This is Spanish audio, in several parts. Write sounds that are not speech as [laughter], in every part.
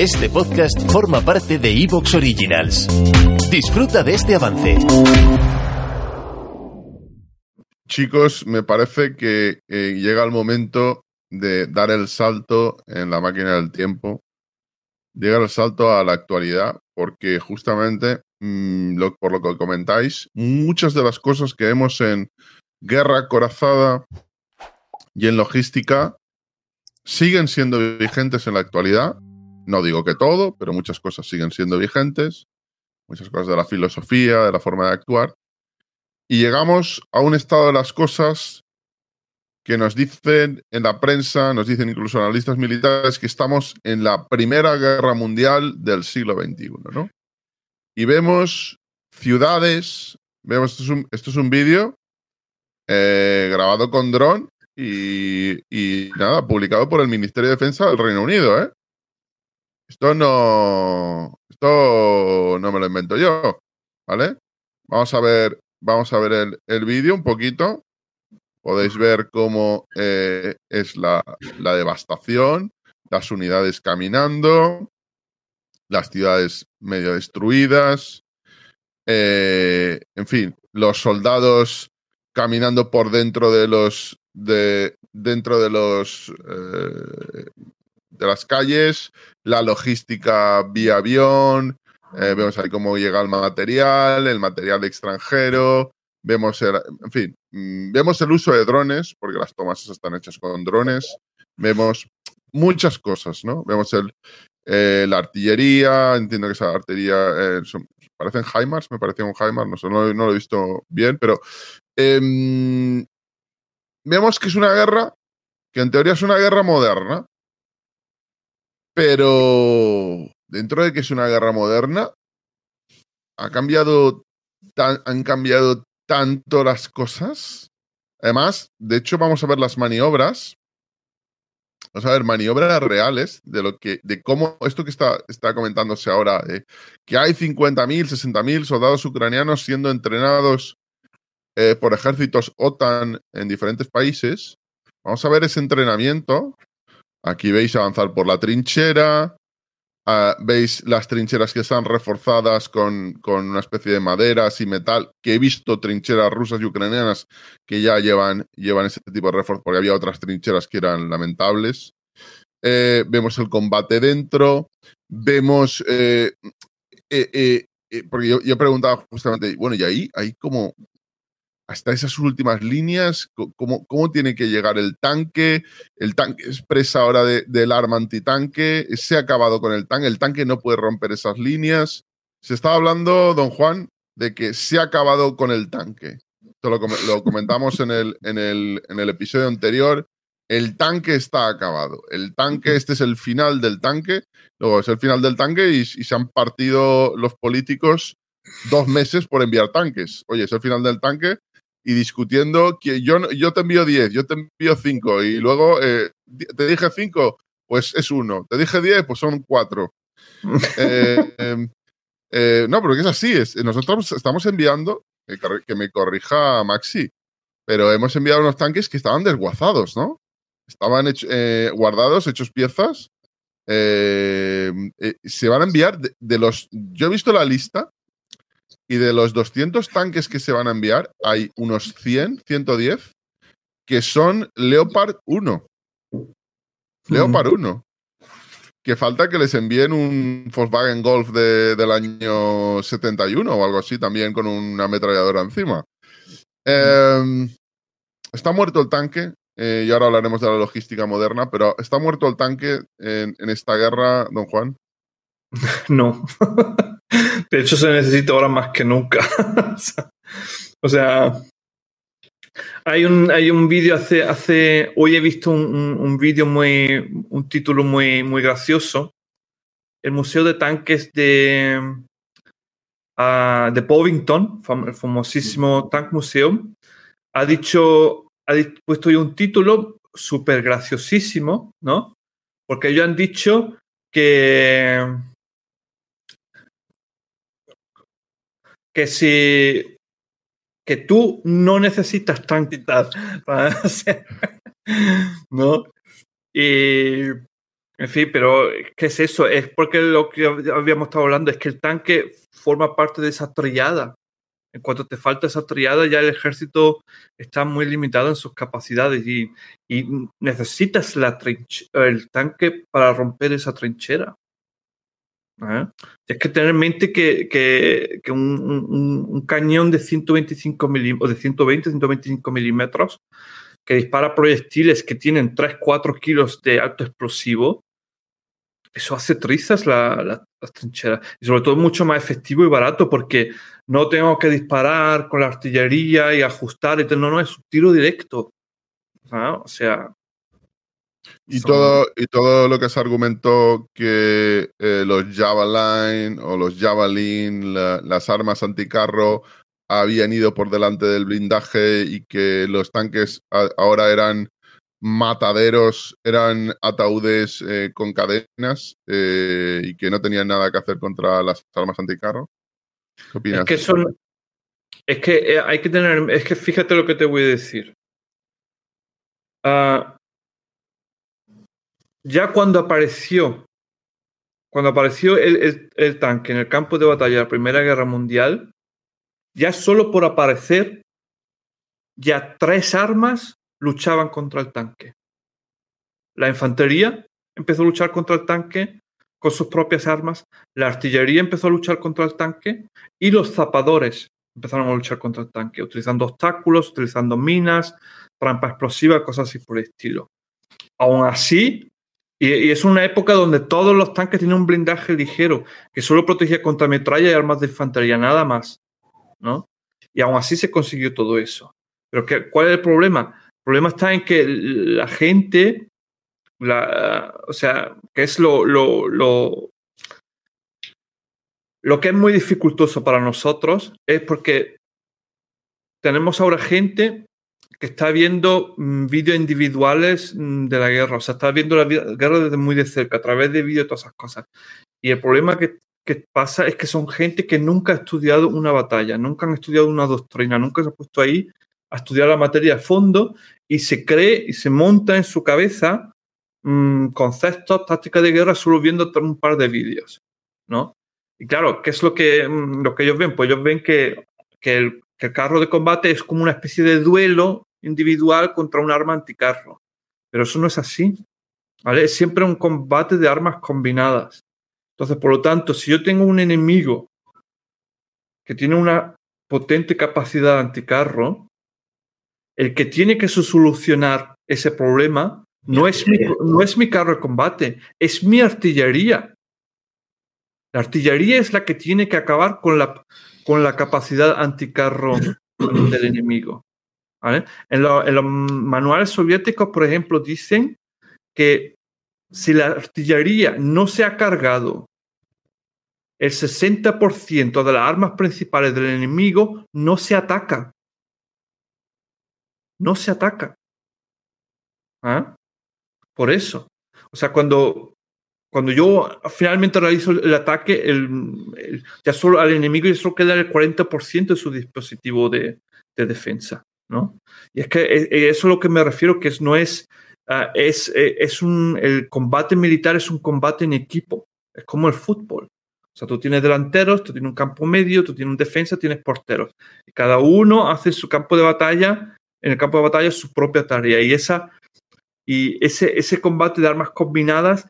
Este podcast forma parte de Evox Originals. Disfruta de este avance. Chicos, me parece que llega el momento de dar el salto en la máquina del tiempo, llegar el salto a la actualidad, porque justamente, mm, por lo que comentáis, muchas de las cosas que vemos en guerra corazada y en logística siguen siendo vigentes en la actualidad. No digo que todo, pero muchas cosas siguen siendo vigentes, muchas cosas de la filosofía, de la forma de actuar. Y llegamos a un estado de las cosas que nos dicen en la prensa, nos dicen incluso analistas militares, que estamos en la primera guerra mundial del siglo XXI, ¿no? Y vemos ciudades, vemos, esto es un, es un vídeo eh, grabado con dron y, y nada, publicado por el Ministerio de Defensa del Reino Unido, ¿eh? Esto no, esto no me lo invento yo, ¿vale? Vamos a ver, vamos a ver el, el vídeo un poquito. Podéis ver cómo eh, es la, la devastación, las unidades caminando, las ciudades medio destruidas, eh, en fin, los soldados caminando por dentro de los de dentro de los eh, de las calles, la logística vía avión, eh, vemos ahí cómo llega el material, el material extranjero, vemos el, en fin, mm, vemos el uso de drones, porque las tomas están hechas con drones, vemos muchas cosas, ¿no? Vemos el, eh, la artillería, entiendo que esa artillería eh, parecen HIMARS, me parecía un HIMARS, no, no lo he visto bien, pero em, vemos que es una guerra, que en teoría es una guerra moderna, pero dentro de que es una guerra moderna, ha cambiado han cambiado tanto las cosas. Además, de hecho, vamos a ver las maniobras. Vamos a ver maniobras reales de lo que, de cómo esto que está, está comentándose ahora, de que hay 50.000, 60.000 soldados ucranianos siendo entrenados eh, por ejércitos OTAN en diferentes países. Vamos a ver ese entrenamiento. Aquí veis avanzar por la trinchera. Ah, veis las trincheras que están reforzadas con, con una especie de maderas y metal, que he visto trincheras rusas y ucranianas que ya llevan, llevan ese tipo de refuerzo, porque había otras trincheras que eran lamentables. Eh, vemos el combate dentro, vemos... eh, porque yo, yo preguntaba justamente, bueno, y ahí hay como hasta esas últimas líneas, ¿cómo, cómo tiene que llegar el tanque? El tanque es presa ahora de- del arma antitanque, se ha acabado con el tanque, el tanque no puede romper esas líneas. Se estaba hablando, don Juan, de que se ha acabado con el tanque. Esto lo, com- lo comentamos en el, en, el, en el episodio anterior. El tanque está acabado. El tanque, este es el final del tanque. Luego es el final del tanque y, y se han partido los políticos dos meses por enviar tanques. Oye, es el final del tanque y discutiendo que yo, yo te envío 10, yo te envío 5 y luego eh, te dije 5, pues es uno. Te dije 10, pues son 4. [laughs] no, pero que es así. Es, nosotros estamos enviando, que, me corrija Maxi, pero hemos enviado unos tanques que estaban desguazados, ¿no? Estaban eh, guardados, hechos piezas. eh, eh, se van a enviar de, de los... Yo he visto la lista y de los 200 tanques que se van a enviar, hay unos 100, 110 que son Leopard 1. Leopard 1. Que falta que les envíen un Volkswagen Golf de- del año 71 o algo así, también con una ametralladora encima. Eh, está muerto el tanque, eh, y ahora hablaremos de la logística moderna, pero está muerto el tanque en, en esta guerra, don Juan. [laughs] No. De hecho, se necesita ahora más que nunca. [laughs] o sea, hay un, hay un vídeo hace, hace. Hoy he visto un, un- un vídeo muy. un título muy, muy gracioso el Museo de Tanques de, uh, de Bovington, el famosísimo Tank Museum, ha dicho, ha puesto ahí un título súper graciosísimo, ¿no? Porque ellos han dicho que, que si que tú no necesitas tanquitas [laughs] para hacer, ¿no? Y, en fin, pero ¿qué es eso? Es porque lo que habíamos estado hablando es que el tanque forma parte de esa triada. En cuanto te falta esa triada, ya el ejército está muy limitado en sus capacidades y, necesitas la el tanque para romper esa trinchera. Es que tener en mente que, que, un, cañón de 125 milímetros, de 120, 125 milímetros, que dispara proyectiles que tienen 3-4 kilos de alto explosivo, eso hace trizas las trincheras. Y sobre todo mucho más efectivo y barato porque no tengo que disparar con la artillería y ajustar. Y no, no, es un tiro directo. O sea, y, todo, y todo lo que se argumentó que eh, los Javelin o los Javelin, las armas anticarro, habían ido por delante del blindaje y que los tanques ahora eran mataderos, eran ataúdes eh, con cadenas eh, y que no tenían nada que hacer contra las armas anticarro. ¿Qué opinas? Es que son. Es que hay que tener. Es que fíjate lo que te voy a decir. Uh, ya cuando apareció, cuando apareció el, tanque en el campo de batalla de la Primera Guerra Mundial, ya solo por aparecer, ya tres armas luchaban contra el tanque. La infantería empezó a luchar contra el tanque con sus propias armas, la artillería empezó a luchar contra el tanque y los zapadores empezaron a luchar contra el tanque, utilizando obstáculos, utilizando minas, trampas explosivas, cosas así por el estilo. Aún así, y, es una época donde todos los tanques tienen un blindaje ligero que solo protegía contra metralla y armas de infantería, nada más. ¿no? Y aún así se consiguió todo eso. Pero ¿qué, ¿cuál es el problema? El problema está en que la gente, o sea, que es lo, lo, lo, lo que es muy dificultoso para nosotros, es porque tenemos ahora gente que está viendo mm, vídeos individuales mm, de la guerra, o sea, está viendo la guerra desde muy de cerca, a través de vídeos todas esas cosas. Y el problema que, pasa es que son gente que nunca ha estudiado una batalla, nunca han estudiado una doctrina, nunca se ha puesto ahí a estudiar la materia a fondo y se cree y se monta en su cabeza mmm, conceptos, tácticas de guerra solo viendo un par de vídeos, ¿no? Y claro, ¿qué es lo que, mm, ellos ven? Pues ellos ven que, que el, que el carro de combate es como una especie de duelo individual contra un arma anticarro. Pero eso no es así. ¿vale? Es siempre un combate de armas combinadas. Entonces, por lo tanto, si yo tengo un enemigo que tiene una potente capacidad anticarro, el que tiene que solucionar ese problema no es, mi, no es mi carro de combate, es mi artillería. La artillería es la que tiene que acabar con la, con la capacidad anticarro [coughs] del enemigo. En, los manuales soviéticos, por ejemplo, dicen que si la artillería no se ha cargado el 60% de las armas principales del enemigo, no se ataca. No se ataca. ¿Ah? Por eso. O sea, cuando, cuando yo finalmente realizo el ataque, ya solo al enemigo ya solo queda el 40% de su dispositivo de defensa. ¿no? Y es que eh, eh, eso es lo que me refiero, que no es, ah, es, eh, es un, el combate militar es un combate en equipo, es como el fútbol. O sea, tú tienes delanteros, tú tienes un campo medio, tú tienes un defensa, tienes porteros. Y cada uno hace su campo de batalla, en el campo de batalla su propia tarea. Y, esa, y ese, ese combate de armas combinadas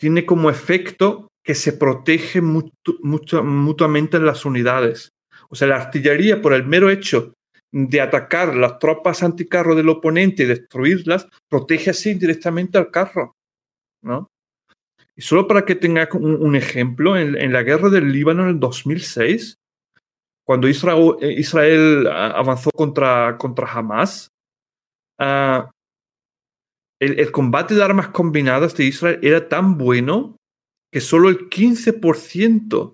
tiene como efecto que se protege mutuamente en las unidades. O sea, la artillería, por el mero hecho de atacar las tropas anticarro del oponente y destruirlas, protege así directamente al carro. ¿no? Y solo para que tenga un, ejemplo, en, la guerra del Líbano en el 2006, cuando Israel, eh, Israel avanzó contra, contra Hamas, ah, el, combate de armas combinadas de Israel era tan bueno que solo el 15%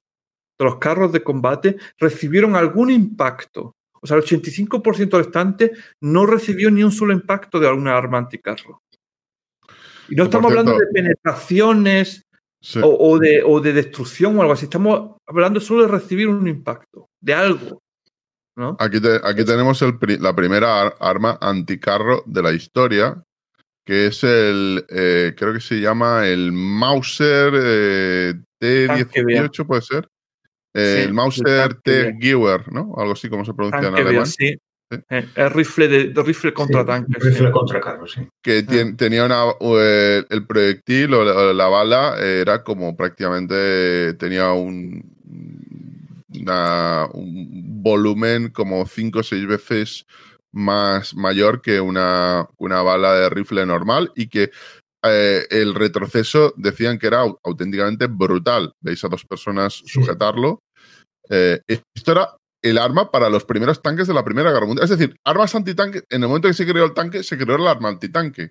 de los carros de combate recibieron algún impacto. O sea, el 85% restante no recibió ni un solo impacto de alguna arma anticarro. Y no estamos hablando de penetraciones o, de, o, de, destrucción o algo así. Estamos hablando solo de recibir un impacto, de algo. Aquí, aquí tenemos la primera arma anticarro de la historia, que es el, eh, creo que se llama el Mauser eh, T18, puede ser. el Mauser T-Gewehr, ¿no? Algo así como se pronuncia en alemán. Sí. Eh, el rifle de, rifle contra tanque. Rifle contra carro, sí. Que ah. tenía una, el proyectil o la, bala era como prácticamente tenía un, un volumen como 5 o 6 veces más mayor que una, una bala de rifle normal y que eh, el retroceso decían que era auténticamente brutal. Veis a dos personas sujetarlo. Eh, esto era el arma para los primeros tanques de la Primera Guerra Mundial. Es decir, armas antitanque, en el momento que se creó el tanque, se creó el arma antitanque.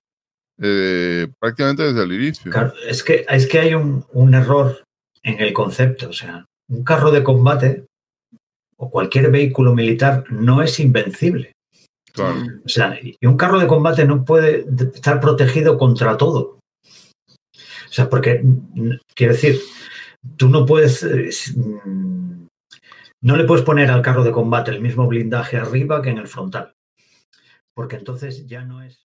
Eh, prácticamente desde el inicio. es, que, es que hay un, un error en el concepto. O sea, un carro de combate o cualquier vehículo militar no es invencible. Sea, y un carro de combate no puede estar protegido contra todo. O sea, porque, quiero decir, tú no puedes, mm, no le puedes poner al carro de combate el mismo blindaje arriba que en el frontal. Porque entonces ya no es...